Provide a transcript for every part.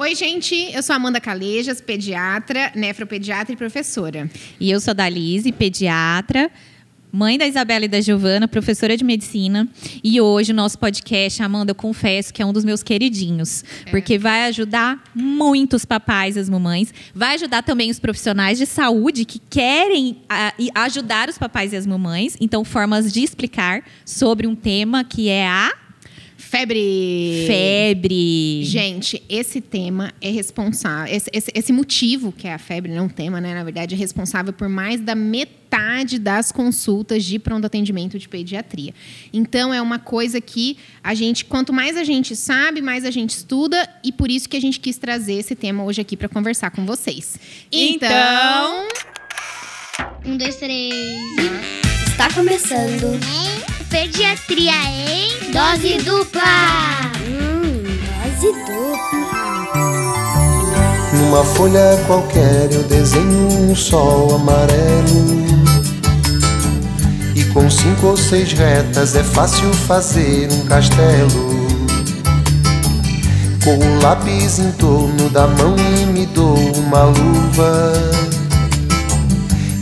Oi, gente, eu sou Amanda Calejas, pediatra, nefropediatra e professora. E eu sou Dalise, pediatra, mãe da Isabela e da Giovana, professora de medicina. E hoje o nosso podcast, Amanda, eu confesso que é um dos meus queridinhos. É. Porque vai ajudar muitos papais e as mamães. Vai ajudar também os profissionais de saúde que querem a, ajudar os papais e as mamães. Então, formas de explicar sobre um tema que é a Febre. Febre. Gente, esse tema é responsável. Esse, esse, esse, motivo, que é a febre, não tema, né? Na verdade, é responsável por mais da metade das consultas de pronto atendimento de pediatria. Então, é uma coisa que a gente, quanto mais a gente sabe, mais a gente estuda, e por isso que a gente quis trazer esse tema hoje aqui para conversar com vocês. Então. Um, dois, três. Está começando. Pediatria em Dose Dupla. Hum, dose dupla. Numa folha qualquer eu desenho um sol amarelo. E com cinco ou seis retas é fácil fazer um castelo. Com o lápis em torno da mão e me dou uma luva.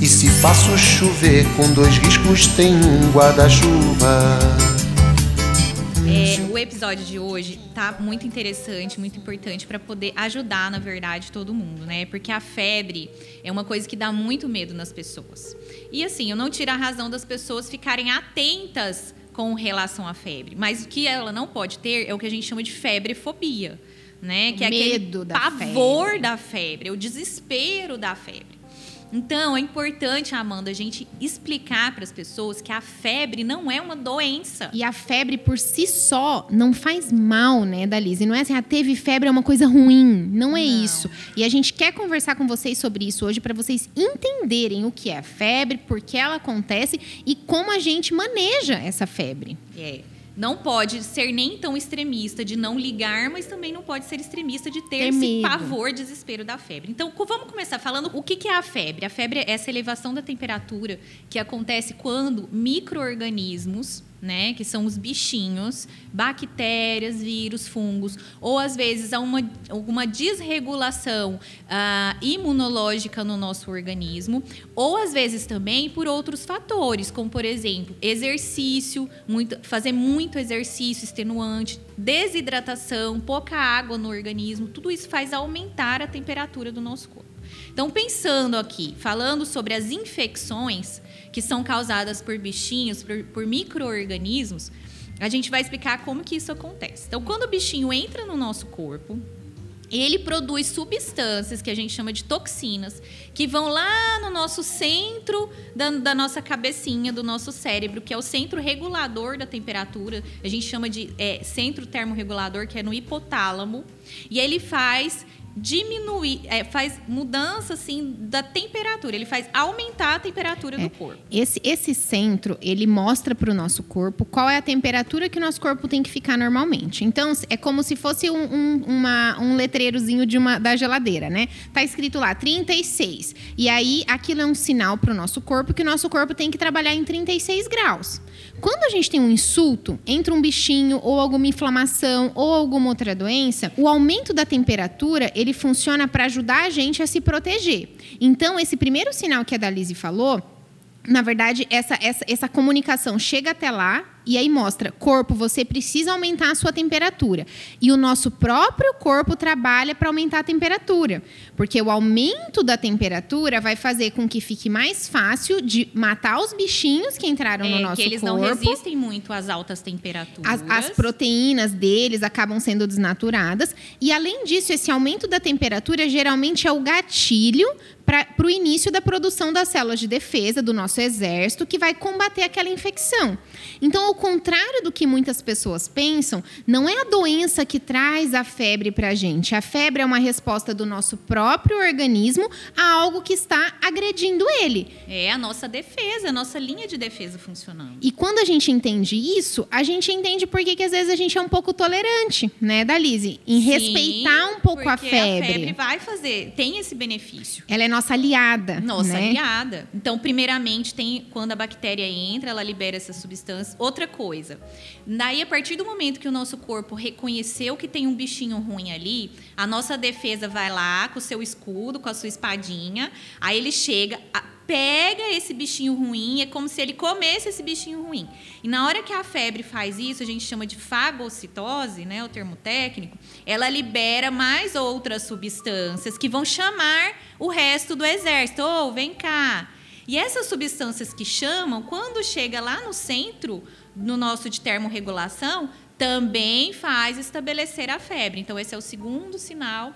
E se faço chover com dois riscos, tem um guarda-chuva. É, o episódio de hoje tá muito interessante, muito importante para poder ajudar, na verdade, todo mundo, né? Porque a febre é uma coisa que dá muito medo nas pessoas. E assim, eu não tiro a razão das pessoas ficarem atentas com relação à febre, mas o que ela não pode ter é o que a gente chama de febrefobia, né? Que é medo aquele pavor febre. da febre, o desespero da febre. Então, é importante, Amanda, a gente explicar para as pessoas que a febre não é uma doença. E a febre por si só não faz mal, né, Dalise? Não é assim, ah, teve febre é uma coisa ruim. Não é não. isso. E a gente quer conversar com vocês sobre isso hoje para vocês entenderem o que é a febre, por que ela acontece e como a gente maneja essa febre. É não pode ser nem tão extremista de não ligar, mas também não pode ser extremista de ter, ter esse pavor, desespero da febre. Então, vamos começar falando o que é a febre. A febre é essa elevação da temperatura que acontece quando micro-organismos né, que são os bichinhos, bactérias, vírus, fungos, ou às vezes há uma, alguma desregulação uh, imunológica no nosso organismo, ou às vezes também por outros fatores, como por exemplo, exercício, muito, fazer muito exercício extenuante, desidratação, pouca água no organismo, tudo isso faz aumentar a temperatura do nosso corpo. Então, pensando aqui, falando sobre as infecções, que são causadas por bichinhos, por, por micro-organismos, a gente vai explicar como que isso acontece. Então, quando o bichinho entra no nosso corpo, ele produz substâncias que a gente chama de toxinas, que vão lá no nosso centro da, da, nossa cabecinha, do nosso cérebro, que é o centro regulador da temperatura. A gente chama de é, centro termorregulador, que é no hipotálamo. E ele faz diminuir, é, faz mudança assim da temperatura, ele faz aumentar a temperatura é, do corpo. Esse, esse centro, ele mostra para o nosso corpo qual é a temperatura que o nosso corpo tem que ficar normalmente. Então, é como se fosse um, um, uma, um letreirozinho de uma, da geladeira, né? Tá escrito lá 36. E aí, aquilo é um sinal para o nosso corpo que o nosso corpo tem que trabalhar em 36 graus. Quando a gente tem um insulto, entra um bichinho ou alguma inflamação ou alguma outra doença, o aumento da temperatura, ele funciona para ajudar a gente a se proteger. Então, esse primeiro sinal que a Dalise falou, na verdade, essa, essa, essa comunicação chega até lá e aí mostra, corpo, você precisa aumentar a sua temperatura. E o nosso próprio corpo trabalha para aumentar a temperatura. Porque o aumento da temperatura vai fazer com que fique mais fácil de matar os bichinhos que entraram é, no nosso que eles corpo. não resistem muito às altas temperaturas. As, as proteínas deles acabam sendo desnaturadas. E além disso, esse aumento da temperatura geralmente é o gatilho para o início da produção das células de defesa do nosso exército, que vai combater aquela infecção. Então, ao contrário do que muitas pessoas pensam, não é a doença que traz a febre para a gente. A febre é uma resposta do nosso próprio organismo a algo que está agredindo ele. É a nossa defesa, a nossa linha de defesa funcionando. E quando a gente entende isso, a gente entende por que, que às vezes a gente é um pouco tolerante, né, Dalise? Em Sim, respeitar um pouco a febre. A febre vai fazer, tem esse benefício. Ela é nossa aliada. Nossa né? aliada. Então, primeiramente, tem quando a bactéria entra, ela libera essas substâncias. Outra coisa, daí a partir do momento que o nosso corpo reconheceu que tem um bichinho ruim ali, a nossa defesa vai lá com o seu escudo, com a sua espadinha, aí ele chega, pega esse bichinho ruim, é como se ele comesse esse bichinho ruim. E na hora que a febre faz isso, a gente chama de fagocitose, né, o termo técnico, ela libera mais outras substâncias que vão chamar o resto do exército. Ô, oh, vem cá. E essas substâncias que chamam, quando chega lá no centro, no nosso de termorregulação, também faz estabelecer a febre. Então, esse é o segundo sinal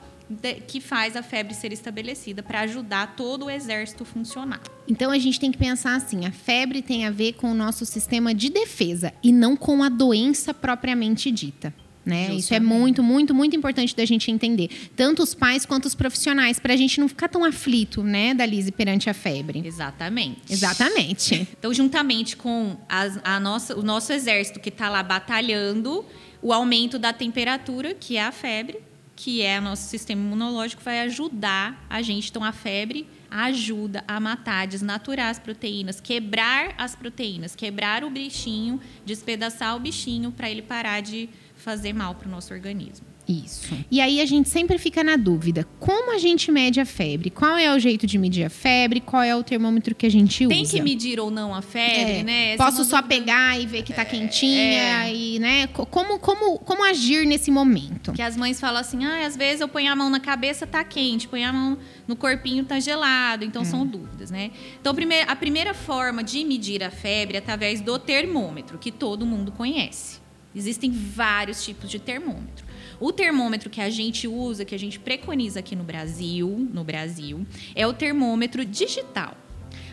que faz a febre ser estabelecida para ajudar todo o exército a funcionar. Então a gente tem que pensar assim: a febre tem a ver com o nosso sistema de defesa e não com a doença propriamente dita. Né? Isso é muito, muito, muito importante da gente entender. Tanto os pais quanto os profissionais, para a gente não ficar tão aflito, né, Dalise, perante a febre. Exatamente. Exatamente. Então, juntamente com a, a nossa, o nosso exército que está lá batalhando, o aumento da temperatura, que é a febre, que é o nosso sistema imunológico, vai ajudar a gente. Então, a febre ajuda a matar, desnaturar as proteínas, quebrar as proteínas, quebrar o bichinho, despedaçar o bichinho para ele parar de fazer mal para o nosso organismo. Isso. E aí a gente sempre fica na dúvida: como a gente mede a febre? Qual é o jeito de medir a febre? Qual é o termômetro que a gente usa? Tem que medir ou não a febre, é. né? Essa Posso é só dúvida... pegar e ver que tá quentinha é. e, né? Como, como, como agir nesse momento? Que as mães falam assim: ah, às vezes eu ponho a mão na cabeça, tá quente, ponho a mão no corpinho, tá gelado. Então são hum. dúvidas, né? Então, a primeira forma de medir a febre é através do termômetro, que todo mundo conhece. Existem vários tipos de termômetro. O termômetro que a gente usa, que a gente preconiza aqui no Brasil, no Brasil, é o termômetro digital.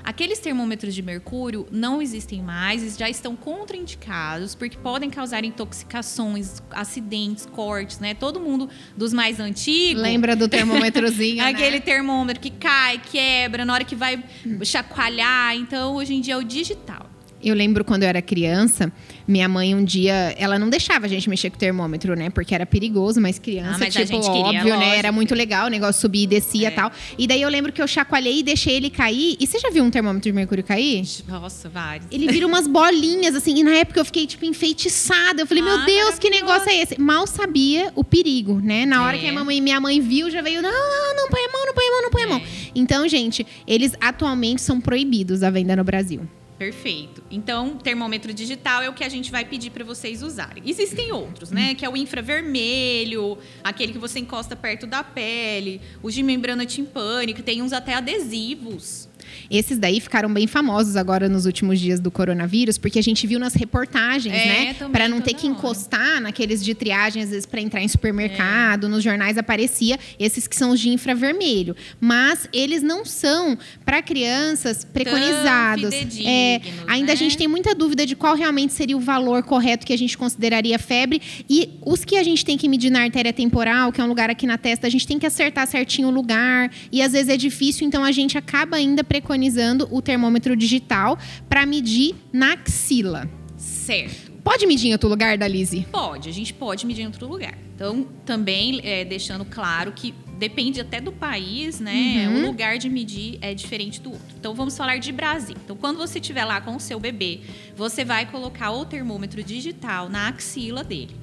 Aqueles termômetros de mercúrio não existem mais, já estão contraindicados porque podem causar intoxicações, acidentes, cortes, né? Todo mundo dos mais antigos. Lembra do termômetrozinho? aquele né? termômetro que cai, quebra, na hora que vai chacoalhar. Então, hoje em dia é o digital. Eu lembro quando eu era criança, minha mãe um dia, ela não deixava a gente mexer com o termômetro, né? Porque era perigoso, mas criança, ah, mas tipo, óbvio, queria, né? Era muito legal, o negócio subia e descia e é. tal. E daí eu lembro que eu chacoalhei e deixei ele cair. E você já viu um termômetro de mercúrio cair? Nossa, vários. Ele vira umas bolinhas, assim, e na época eu fiquei, tipo, enfeitiçada. Eu falei, ah, meu Deus, que negócio é esse? Mal sabia o perigo, né? Na hora é. que a mamãe, minha mãe viu, já veio, não, não, não põe a mão, não põe a mão, não põe a mão. É. Então, gente, eles atualmente são proibidos à venda no Brasil. Perfeito. Então, termômetro digital é o que a gente vai pedir para vocês usarem. Existem outros, né? Que é o infravermelho, aquele que você encosta perto da pele, os de membrana timpânica, tem uns até adesivos esses daí ficaram bem famosos agora nos últimos dias do coronavírus, porque a gente viu nas reportagens, é, né? Para não ter que hora. encostar naqueles de triagem, às vezes, para entrar em supermercado, é. nos jornais aparecia esses que são os de infravermelho. Mas eles não são para crianças preconizados. É, ainda né? a gente tem muita dúvida de qual realmente seria o valor correto que a gente consideraria febre. E os que a gente tem que medir na artéria temporal, que é um lugar aqui na testa, a gente tem que acertar certinho o lugar. E às vezes é difícil, então a gente acaba ainda preconizando o termômetro digital para medir na axila. Certo. Pode medir em outro lugar, Dalise? Pode, a gente pode medir em outro lugar. Então, também é, deixando claro que depende até do país, né? Uhum. O lugar de medir é diferente do outro. Então, vamos falar de Brasil. Então, quando você estiver lá com o seu bebê, você vai colocar o termômetro digital na axila dele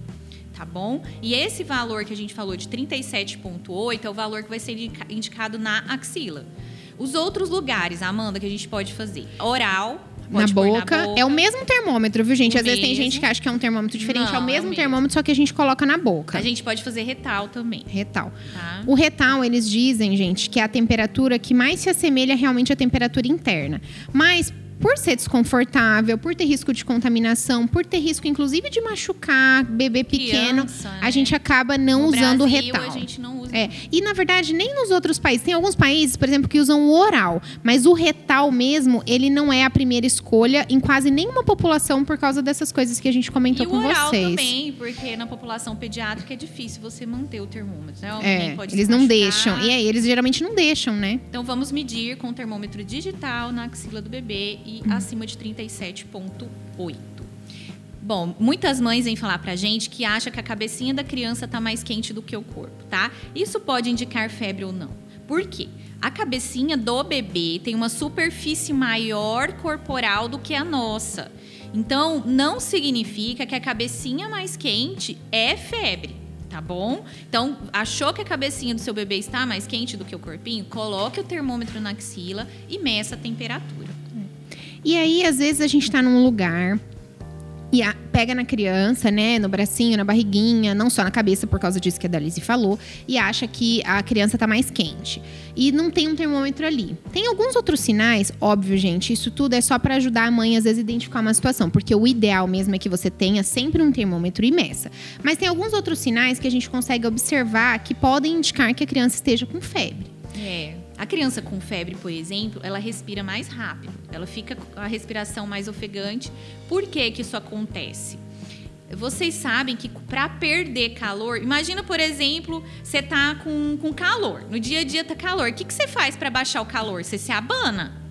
tá bom? E esse valor que a gente falou de 37,8 é o valor que vai ser indicado na axila. Os outros lugares, Amanda, que a gente pode fazer? Oral. Na boca. na boca. É o mesmo termômetro, viu, gente? O Às mesmo. vezes tem gente que acha que é um termômetro diferente. Não, é o mesmo, é o mesmo termômetro, só que a gente coloca na boca. A gente pode fazer retal também. Retal. Tá. O retal, eles dizem, gente, que é a temperatura que mais se assemelha realmente à temperatura interna. Mas por ser desconfortável, por ter risco de contaminação, por ter risco, inclusive, de machucar bebê pequeno, Criança, a gente né? acaba não no usando o retal. A gente não usa. É. E, na verdade, nem nos outros países. Tem alguns países, por exemplo, que usam o oral. Mas o retal mesmo, ele não é a primeira escolha em quase nenhuma população por causa dessas coisas que a gente comentou e com o oral vocês. também, porque na população pediátrica é difícil você manter o termômetro. Né? É, eles não deixam. E aí, eles geralmente não deixam, né? Então, vamos medir com o termômetro digital na axila do bebê e acima de 37,8. Bom, muitas mães vêm falar pra gente que acha que a cabecinha da criança tá mais quente do que o corpo, tá? Isso pode indicar febre ou não. Por quê? A cabecinha do bebê tem uma superfície maior corporal do que a nossa. Então, não significa que a cabecinha mais quente é febre, tá bom? Então, achou que a cabecinha do seu bebê está mais quente do que o corpinho? Coloque o termômetro na axila e meça a temperatura. E aí, às vezes, a gente está num lugar e a, pega na criança, né, no bracinho, na barriguinha, não só na cabeça, por causa disso que a Dalise falou, e acha que a criança tá mais quente. E não tem um termômetro ali. Tem alguns outros sinais, óbvio, gente, isso tudo é só para ajudar a mãe às vezes a identificar uma situação, porque o ideal mesmo é que você tenha sempre um termômetro e meça. Mas tem alguns outros sinais que a gente consegue observar que podem indicar que a criança esteja com febre. É. A criança com febre, por exemplo, ela respira mais rápido. Ela fica com a respiração mais ofegante. Por que, que isso acontece? Vocês sabem que para perder calor, imagina, por exemplo, você tá com, com calor. No dia a dia tá calor. O que, que você faz para baixar o calor? Você se abana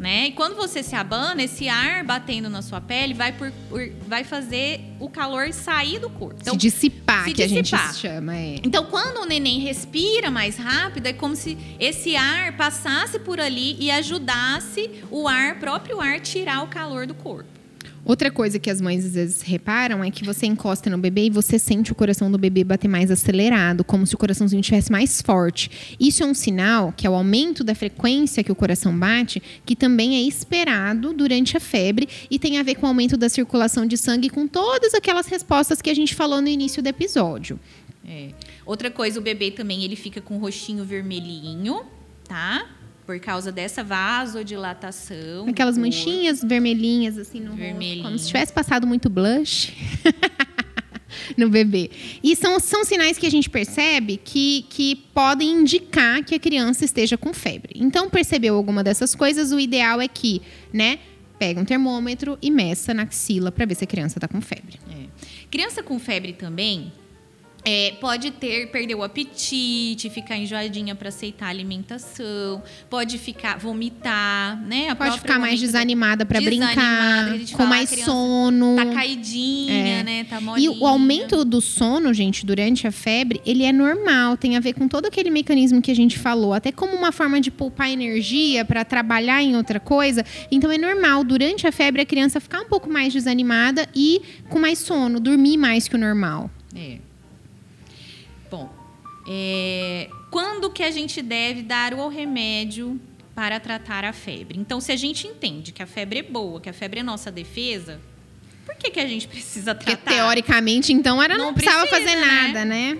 né? E quando você se abana, esse ar batendo na sua pele vai, por, por vai fazer o calor sair do corpo. Então, se dissipar, se que dissipar. a gente chama. É. Então, quando o neném respira mais rápido, é como se esse ar passasse por ali e ajudasse o ar, próprio ar, tirar o calor do corpo. Outra coisa que as mães às vezes reparam é que você encosta no bebê e você sente o coração do bebê bater mais acelerado, como se o coraçãozinho estivesse mais forte. Isso é um sinal que é o aumento da frequência que o coração bate, que também é esperado durante a febre e tem a ver com o aumento da circulação de sangue com todas aquelas respostas que a gente falou no início do episódio. É. Outra coisa, o bebê também ele fica com o rostinho vermelhinho, tá? Por causa dessa vasodilatação. Aquelas manchinhas vermelhinhas assim no rosto, como se tivesse passado muito blush. no bebê. E são, são sinais que a gente percebe que, que podem indicar que a criança esteja com febre. Então, percebeu alguma dessas coisas, o ideal é que, né, pega um termômetro e meça na axila para ver se a criança está com febre. É. Criança com febre também é, pode ter, perder o apetite, ficar enjoadinha para aceitar a alimentação, pode ficar, vomitar, né? A pode ficar mais desanimada para brincar, com mais sono. Tá caidinha, é. né? Tá molinha. E o aumento do sono, gente, durante a febre, ele é normal, tem a ver com todo aquele mecanismo que a gente falou, até como uma forma de poupar energia para trabalhar em outra coisa. Então é normal, durante a febre, a criança ficar um pouco mais desanimada e com mais sono, dormir mais que o normal. É. É, quando que a gente deve dar o remédio para tratar a febre? Então, se a gente entende que a febre é boa, que a febre é nossa defesa, por que, que a gente precisa tratar? Porque, teoricamente, então, era não, não precisava precisa, fazer né? nada, né?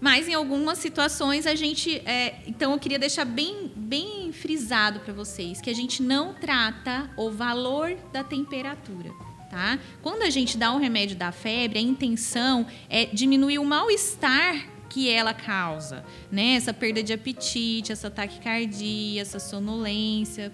Mas em algumas situações a gente. É, então eu queria deixar bem, bem frisado para vocês que a gente não trata o valor da temperatura. Tá? Quando a gente dá um remédio da febre, a intenção é diminuir o mal-estar que ela causa, né? Essa perda de apetite, essa taquicardia, essa sonolência,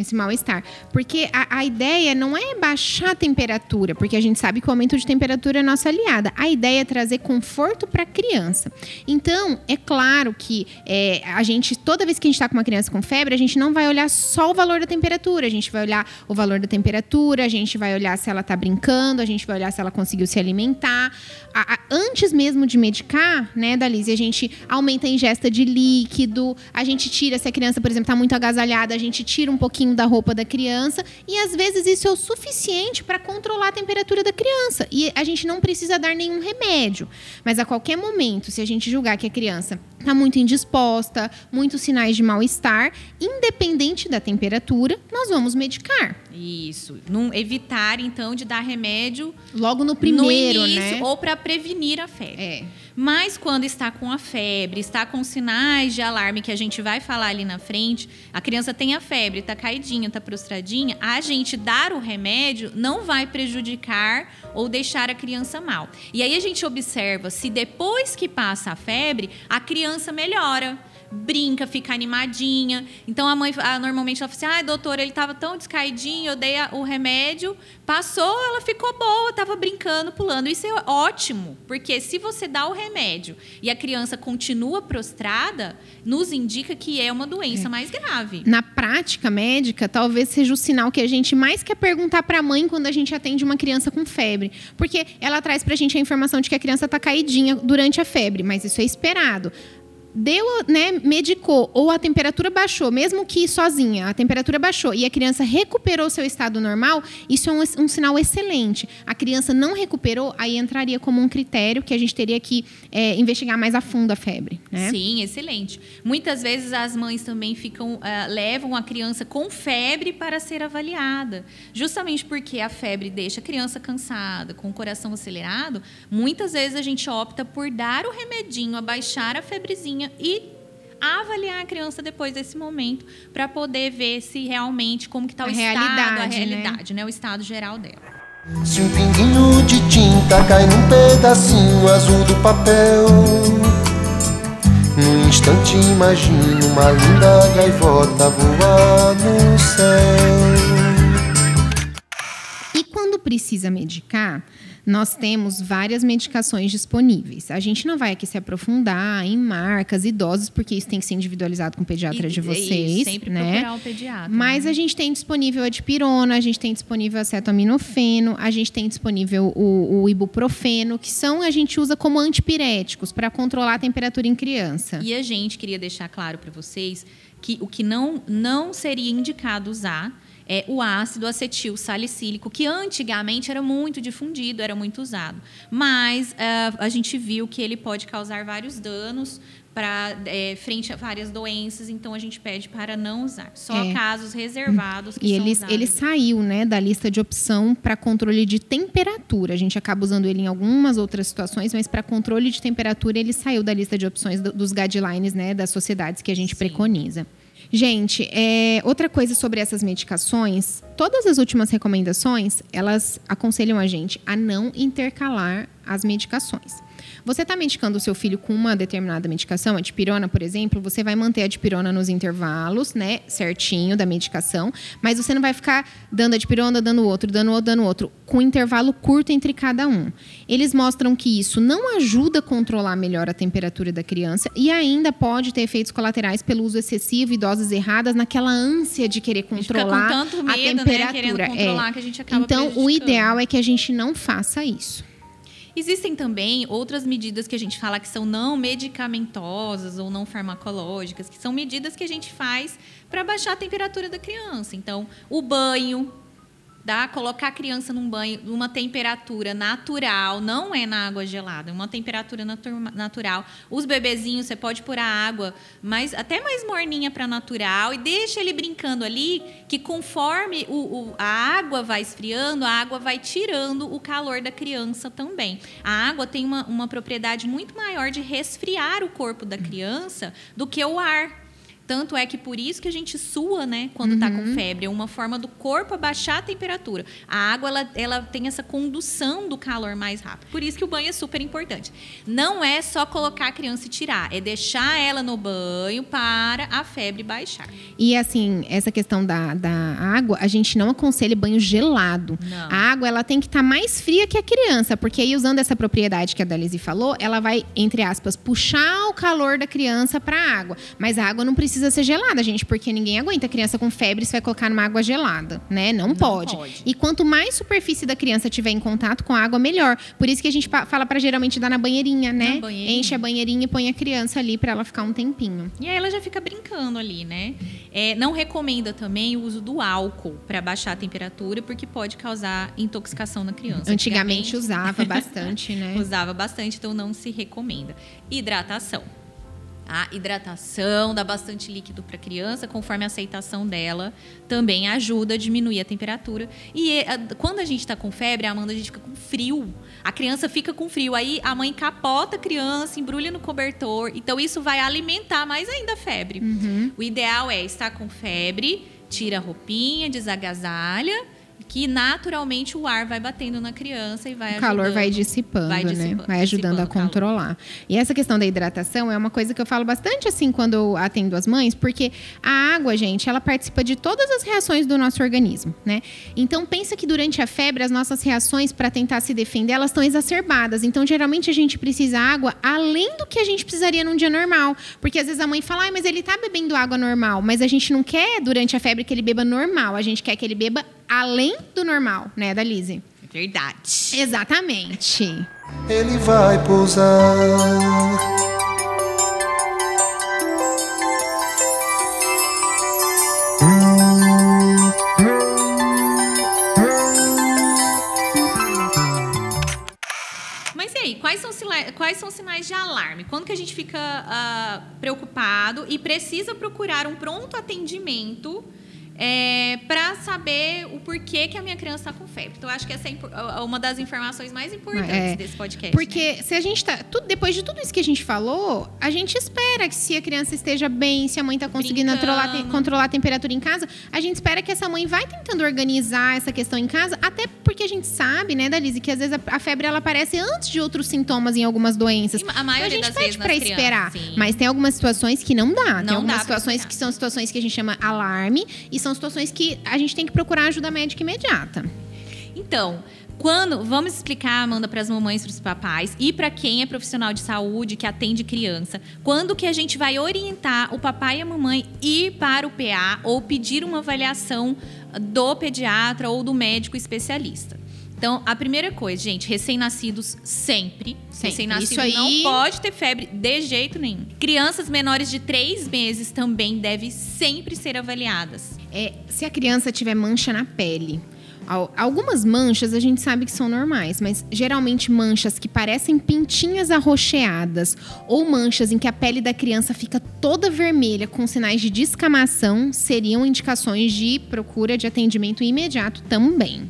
esse mal-estar. Porque a, a, ideia não é baixar a temperatura, porque a gente sabe que o aumento de temperatura é nossa aliada. A ideia é trazer conforto para a criança. Então, é claro que é, a gente, toda vez que a gente está com uma criança com febre, a gente não vai olhar só o valor da temperatura, a gente vai olhar o valor da temperatura, a gente vai olhar se ela está brincando, a gente vai olhar se ela conseguiu se alimentar. A, a, antes mesmo de medicar, né, Dalise, a gente aumenta a ingesta de líquido, a gente tira, se a criança, por exemplo, está muito agasalhada, a gente tira um pouquinho pouquinho da roupa da criança e às vezes isso é o suficiente para controlar a temperatura da criança. E a gente não precisa dar nenhum remédio. Mas a qualquer momento, se a gente julgar que a criança está muito indisposta, muitos sinais de mal-estar, independente da temperatura, nós vamos medicar. Isso. Não evitar, então, de dar remédio logo no primeiro, no início, né? Ou para prevenir a febre. É. Mas quando está com a febre, está com sinais de alarme que a gente vai falar ali na frente, a criança tem a febre, está caidinha, está prostradinha, a gente dar o remédio não vai prejudicar ou deixar a criança mal. E aí a gente observa se depois que passa a febre, a criança melhora brinca, fica animadinha. Então a mãe a, normalmente ela fala assim: ai, ah, doutora, ele estava tão descaidinho, eu dei a, o remédio, passou, ela ficou boa, estava brincando, pulando. Isso é ótimo, porque se você dá o remédio e a criança continua prostrada, nos indica que é uma doença é. mais grave. Na prática médica, talvez seja o sinal que a gente mais quer perguntar para a mãe quando a gente atende uma criança com febre. Porque ela traz para a gente a informação de que a criança está caidinha durante a febre, mas isso é esperado deu, né, medicou ou a temperatura baixou, mesmo que sozinha, a temperatura baixou e a criança recuperou seu estado normal, isso é um, um sinal excelente. A criança não recuperou, aí entraria como um critério que a gente teria que é, investigar mais a fundo a febre. Né? Sim, excelente. Muitas vezes as mães também ficam, uh, levam a criança com febre para ser avaliada, justamente porque a febre deixa a criança cansada, com o coração acelerado. Muitas vezes a gente opta por dar o remedinho, abaixar a febrezinha e avaliar a criança depois desse momento para poder ver se realmente como que está o estado, a né? realidade, né? O estado geral dela. Se um pinguinho de tinta cai num pedacinho azul do papel, num instante imagino uma linda gaivota voar no céu. E quando precisa medicar, nós temos várias medicações disponíveis. A gente não vai aqui se aprofundar em marcas e doses, porque isso tem que ser individualizado com o pediatra E- de é vocês. isso, sempre né? procurar o pediatra. Mas né? a gente tem disponível a dipirona, a gente tem disponível acetaminofeno, a gente tem disponível o, o ibuprofeno, que são a gente usa como antipiréticos para controlar a temperatura em criança. E a gente queria deixar claro para vocês que o que não, não seria indicado usar é o ácido acetil salicílico, que antigamente era muito difundido, era muito usado. Mas ah, a gente viu que ele pode causar vários danos para frente a várias doenças, então a gente pede para não usar. Só É. casos reservados que E ele, usados. ele saiu né, da lista de opção para controle de temperatura. A gente acaba usando ele em algumas outras situações, mas para controle de temperatura ele saiu da lista de opções do- dos guidelines né, das sociedades que a gente Sim. preconiza. Gente, é, outra coisa sobre essas medicações, todas as últimas recomendações, elas aconselham a gente a não intercalar as medicações. Você está medicando o seu filho com uma determinada medicação, a dipirona, por exemplo, você vai manter a dipirona nos intervalos, né, certinho da medicação, mas você não vai ficar dando a dipirona, dando outro, dando outro, dando outro, com intervalo curto entre cada um. Eles mostram que isso não ajuda a controlar melhor a temperatura da criança e ainda pode ter efeitos colaterais pelo uso excessivo e doses erradas naquela ânsia de querer A gente fica com controlar tanto a medo, né, temperatura. querendo É. controlar, que a gente acaba Então, o ideal é que a gente não faça isso. Existem também outras medidas que a gente fala que são não medicamentosas ou não farmacológicas, que são medidas que a gente faz para baixar a temperatura da criança. Então, o banho, colocar a criança num banho numa temperatura natural, não é na água gelada, é uma temperatura natu- natural. Os bebezinhos você pode pôr a água mais até mais morninha para natural e deixa ele brincando ali, que conforme o, o- a água vai esfriando, a água vai tirando o calor da criança também. A água tem uma, uma propriedade muito maior de resfriar o corpo da criança do que o ar. Tanto é que por isso que a gente sua, né, quando está com febre. É uma forma do corpo abaixar a temperatura. A água, ela, ela tem essa condução do calor mais rápido. Por isso que o banho é super importante. Não é só colocar a criança e tirar, é deixar ela no banho para a febre baixar. E assim, essa questão da, da água, a gente não aconselha banho gelado. Não. A água ela tem que estar mais fria que a criança, porque aí usando essa propriedade que a Dalise falou, ela vai, entre aspas, puxar o calor da criança para a água. Mas a água não precisa ser gelada, gente, porque ninguém aguenta criança com febre se vai colocar numa água gelada, né? Não, pode. pode. E quanto mais superfície da criança tiver em contato com a água, melhor. Por isso que a gente fala para geralmente dar na banheirinha, né? banheirinha. Enche a banheirinha e põe a criança ali para ela ficar um tempinho. E aí ela já fica brincando ali, né? É, não recomenda também o uso do álcool para baixar a temperatura, porque pode causar intoxicação na criança. Antigamente usava bastante, né? Usava bastante, então não se recomenda. Hidratação. A hidratação dá bastante líquido para a criança, conforme a aceitação dela, também ajuda a diminuir a temperatura. E eh, quando a gente está com febre, Amanda, a gente fica com frio. A criança fica com frio. Aí a mãe capota a criança, embrulha no cobertor. Então isso vai alimentar mais ainda a febre. O ideal é estar com febre, tira a roupinha, desagasalha, que naturalmente o ar vai batendo na criança e vai o calor ajudando. vai dissipando, vai né? dissipa- Vai ajudando a dissipando controlar. E essa questão da hidratação é uma coisa que eu falo bastante assim quando eu atendo as mães, porque a água, gente, ela participa de todas as reações do nosso organismo, né? Então pensa que durante a febre as nossas reações para tentar se defender, elas estão exacerbadas. Então geralmente a gente precisa água além do que a gente precisaria num dia normal, porque às vezes a mãe fala: "Ai, mas ele tá bebendo água normal", mas a gente não quer durante a febre que ele beba normal, a gente quer que ele beba além do normal, né, da Lizzie. Verdade. Exatamente. Ele vai pousar. Mas e aí, quais são, quais são sinais de alarme? Quando que a gente fica uh, preocupado e precisa procurar um pronto atendimento é, para saber o porquê que a minha criança está com febre. Então, acho que essa é uma das informações mais importantes é, desse podcast. Porque né? se a gente tá. Tudo, depois de tudo isso que a gente falou, a gente espera que se a criança esteja bem, se a mãe está conseguindo controlar, controlar a temperatura em casa, a gente espera que essa mãe vai tentando organizar essa questão em casa, até porque a gente sabe, né, Dalise, que às vezes a, a febre ela aparece antes de outros sintomas em algumas doenças. A maioria então, a gente pede para esperar. Sim. Mas tem algumas situações que não dá. Não tem algumas situações que são situações que a gente chama alarme e são são situações que a gente tem que procurar ajuda médica imediata. Então, quando vamos explicar, Amanda, para as mamães, para os papais e para quem é profissional de saúde que atende criança, quando que a gente vai orientar o papai e a mamãe ir para o PA ou pedir uma avaliação do pediatra ou do médico especialista. Então, a primeira coisa, gente, recém-nascidos sempre. sempre. Recém-nascido aí... não pode ter febre de jeito nenhum. Crianças menores de três meses também devem sempre ser avaliadas. É, se a criança tiver mancha na pele, Algumas manchas a gente sabe que são normais, mas geralmente manchas que parecem pintinhas arroxeadas ou manchas em que a pele da criança fica toda vermelha com sinais de descamação seriam indicações de procura de atendimento imediato também.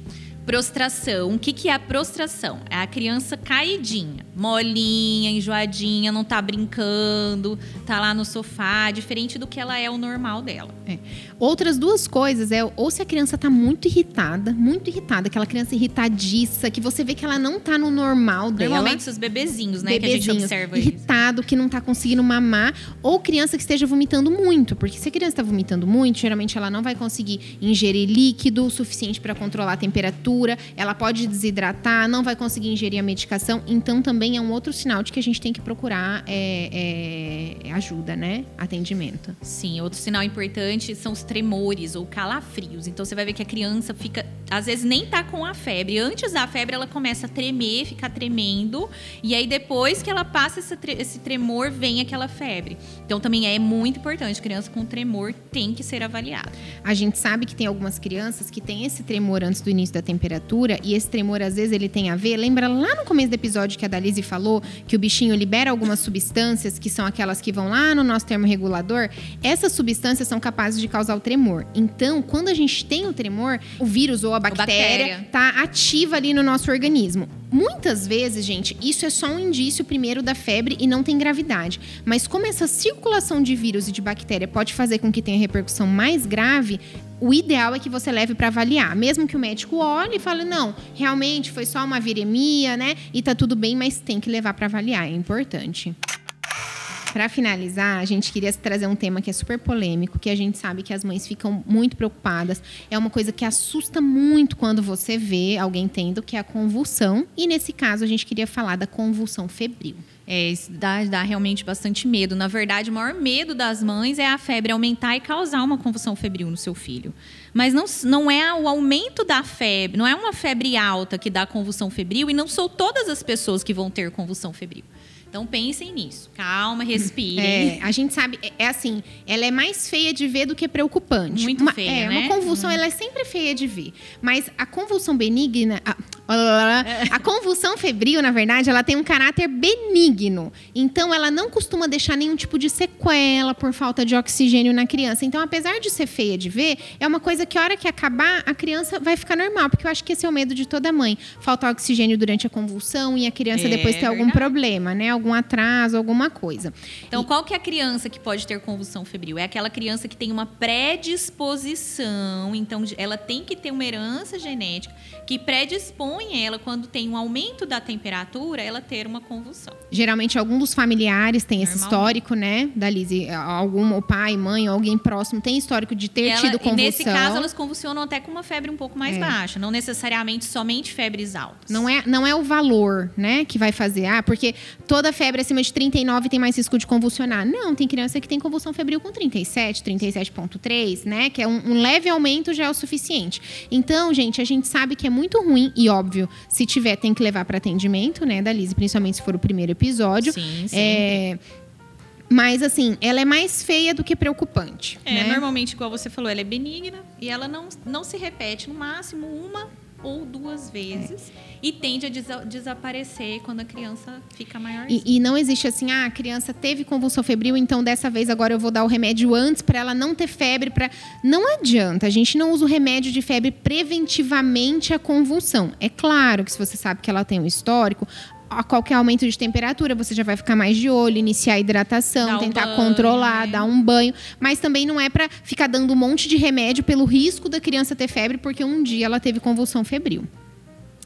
Prostração. O que, que é a prostração? É a criança caidinha, molinha, enjoadinha, não tá brincando, tá lá no sofá, diferente do que ela é o normal dela. É. Outras duas coisas é ou se a criança tá muito irritada, muito irritada, aquela criança irritadiça, que você vê que ela não tá no normal dela. Normalmente os bebezinhos, né, bebezinhos, que a gente observa irritado, isso. que não tá conseguindo mamar, ou criança que esteja vomitando muito, porque se a criança tá vomitando muito, geralmente ela não vai conseguir ingerir líquido o suficiente para controlar a temperatura ela pode desidratar, não vai conseguir ingerir a medicação. Então, também é um outro sinal de que a gente tem que procurar é, é, ajuda, né? Atendimento. Sim, outro sinal importante são os tremores ou calafrios. Então, você vai ver que a criança fica, às vezes, nem tá com a febre. Antes da febre, ela começa a tremer, ficar tremendo. E aí, depois que ela passa esse tremor, vem aquela febre. Então, também é muito importante. Criança com tremor tem que ser avaliada. A gente sabe que tem algumas crianças que têm esse tremor antes do início da temperatura temperatura e esse tremor às vezes ele tem a ver. Lembra lá no começo do episódio que a Dalise falou que o bichinho libera algumas substâncias que são aquelas que vão lá no nosso termorregulador? Essas substâncias são capazes de causar o tremor. Então, quando a gente tem o tremor, o vírus ou a bactéria está ativa ali no nosso organismo. Muitas vezes, gente, isso é só um indício primeiro da febre e não tem gravidade. Mas como essa circulação de vírus e de bactéria pode fazer com que tenha repercussão mais grave, o ideal é que você leve para avaliar. Mesmo que o médico olhe e fale, não, realmente foi só uma viremia, né? E tá tudo bem, mas tem que levar para avaliar, é importante. Para finalizar, a gente queria trazer um tema que é super polêmico, que a gente sabe que as mães ficam muito preocupadas. É uma coisa que assusta muito quando você vê alguém tendo, que é a convulsão. E nesse caso, a gente queria falar da convulsão febril. É, isso dá, dá realmente bastante medo. Na verdade, o maior medo das mães é a febre aumentar e causar uma convulsão febril no seu filho. Mas não, não é o aumento da febre, não é uma febre alta que dá convulsão febril e não são todas as pessoas que vão ter convulsão febril. Então pensem nisso. Calma, respirem. É, a gente sabe, é, é, assim, ela é mais feia de ver do que preocupante. Muito uma, feia, é, né? Uma convulsão, ela é sempre feia de ver. Mas a convulsão benigna, a, a convulsão febril, na verdade, ela tem um caráter benigno. Então, ela não costuma deixar nenhum tipo de sequela por falta de oxigênio na criança. Então, apesar de ser feia de ver, é uma coisa que a hora que acabar, a criança vai ficar normal. Porque eu acho que esse é o medo de toda mãe. Faltar oxigênio durante a convulsão e a criança é, depois ter algum verdade. problema, né? algum atraso, alguma coisa. Então, e... qual que é a criança que pode ter convulsão febril? É aquela criança que tem uma predisposição, então ela tem que ter uma herança genética que predispõe ela, quando tem um aumento da temperatura, ela ter uma convulsão. Geralmente, algum dos familiares tem esse histórico, né, da Lise? Algum, o pai, mãe, alguém próximo tem histórico de ter ela, tido convulsão. Nesse caso, elas convulsionam até com uma febre um pouco mais é. baixa, não necessariamente somente febres altas. Não é, não é o valor, né, que vai fazer. Ah, porque toda febre acima de 39 tem mais risco de convulsionar. Não, tem criança que tem convulsão febril com 37, 37,3, né? Que é um, um, leve aumento já é o suficiente. Então, gente, a gente sabe que é muito ruim e óbvio, se tiver, tem que levar para atendimento, né, da Lise, principalmente se for o primeiro episódio. Sim, sim. É, mas, assim, ela é mais feia do que preocupante. É, né? normalmente, igual você falou, ela é benigna e ela não, não se repete. No máximo, uma ou duas vezes. É. E tende a desa desaparecer quando a criança fica maior. E, e, não existe assim, ah, a criança teve convulsão febril, então dessa vez agora eu vou dar o remédio antes para ela não ter febre. Pra... Não adianta, a gente não usa o remédio de febre preventivamente a convulsão. É claro que se você sabe que ela tem um histórico, a qualquer aumento de temperatura, você já vai ficar mais de olho, iniciar a hidratação, um tentar banho, controlar, né? dar um banho. Mas também não é para ficar dando um monte de remédio pelo risco da criança ter febre, porque um dia ela teve convulsão febril.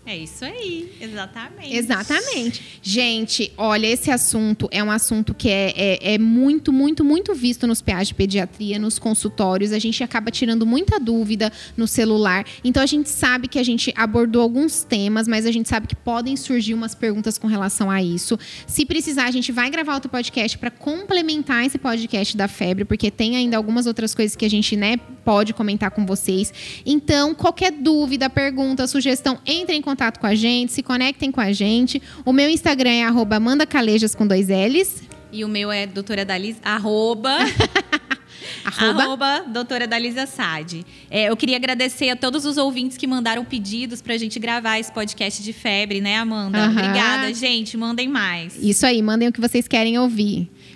É isso aí, exatamente. Exatamente. Gente, olha, esse assunto é um assunto que é, é, é, muito, muito, muito visto nos PAs de pediatria, nos consultórios. A gente acaba tirando muita dúvida no celular. Então, a gente sabe que a gente abordou alguns temas, mas a gente sabe que podem surgir umas perguntas com relação a isso. Se precisar, a gente vai gravar outro podcast para complementar esse podcast da febre, porque tem ainda algumas outras coisas que a gente né, pode comentar com vocês. Então, qualquer dúvida, pergunta, sugestão, entre em contato com a gente, se conectem com a gente. O meu Instagram é arroba Calejas com dois L's. E o meu é doutora Dalisa, arroba... Arroba? Arroba doutora Dalisa Sade. É, eu queria agradecer a todos os ouvintes que mandaram pedidos pra gente gravar esse podcast de febre, né, Amanda? Uhum. Obrigada, gente. Mandem mais. Isso aí, mandem o que vocês querem ouvir.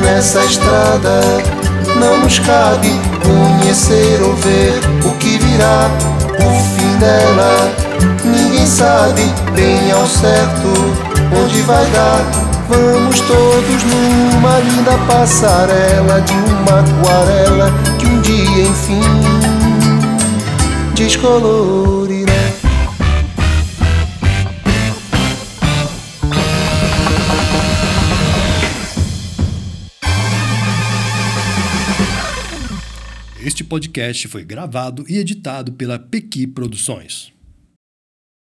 Nessa estrada não nos cabe conhecer ou ver o que virá o fim dela. Ninguém sabe bem ao certo onde vai dar. Vamos todos numa linda passarela de uma aquarela que um dia enfim descolorirá. Este podcast foi gravado e editado pela Pequi Produções.